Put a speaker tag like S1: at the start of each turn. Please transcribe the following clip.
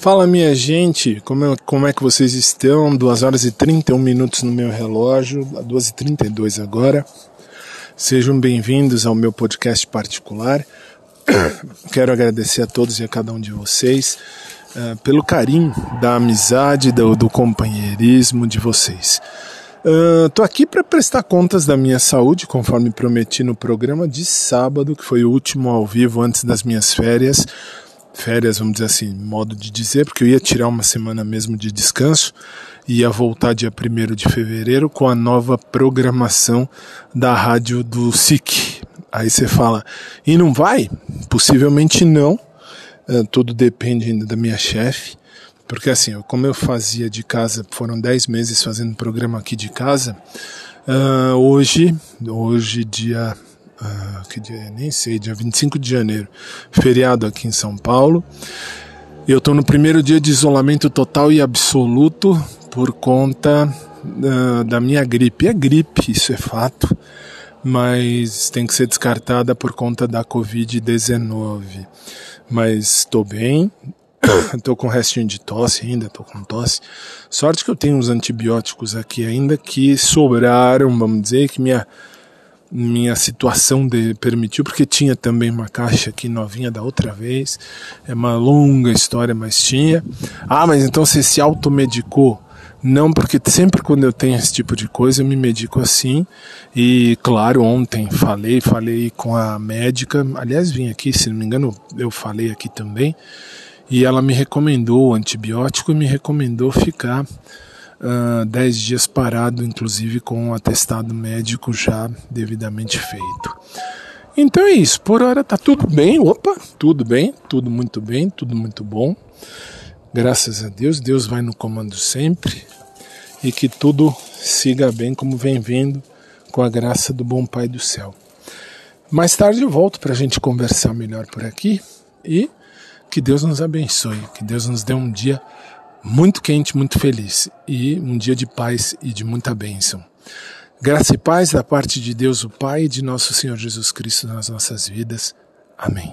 S1: Fala minha gente, como é, como é que vocês estão? 2 horas e 31 minutos no meu relógio, 2 e 32 agora. Sejam bem-vindos ao meu podcast particular. Quero agradecer a todos e a cada um de vocês uh, pelo carinho, da amizade, do, do companheirismo de vocês. Estou uh, aqui para prestar contas da minha saúde, conforme prometi no programa de sábado, que foi o último ao vivo antes das minhas férias férias, vamos dizer assim, modo de dizer, porque eu ia tirar uma semana mesmo de descanso, ia voltar dia 1 de fevereiro com a nova programação da rádio do SIC. Aí você fala, e não vai? Possivelmente não, é, tudo depende ainda da minha chefe, porque assim, como eu fazia de casa, foram 10 meses fazendo programa aqui de casa, uh, hoje, hoje dia ah, que dia, nem sei, dia 25 de janeiro, feriado aqui em São Paulo. Eu estou no primeiro dia de isolamento total e absoluto por conta uh, da minha gripe. É gripe, isso é fato, mas tem que ser descartada por conta da Covid-19. Mas estou bem, estou com restinho de tosse ainda, estou com tosse. Sorte que eu tenho uns antibióticos aqui ainda que sobraram, vamos dizer, que minha minha situação de, permitiu, porque tinha também uma caixa aqui novinha da outra vez. É uma longa história, mas tinha. Ah, mas então você se automedicou? Não, porque sempre quando eu tenho esse tipo de coisa eu me medico assim. E claro, ontem falei, falei com a médica. Aliás, vim aqui, se não me engano, eu falei aqui também. E ela me recomendou o antibiótico e me recomendou ficar uh, 10 dias parado, inclusive com o atestado médico já devidamente feito. Então é isso, por hora tá tudo bem, opa, tudo bem, tudo muito bem, tudo muito bom. Graças a Deus, Deus vai no comando sempre e que tudo siga bem como vem vindo com a graça do bom Pai do céu. Mais tarde eu volto para a gente conversar melhor por aqui e que Deus nos abençoe, que Deus nos dê um dia muito quente, muito feliz e um dia de paz e de muita bênção. Graça e paz da parte de Deus, o Pai e de nosso Senhor Jesus Cristo nas nossas vidas. Amém.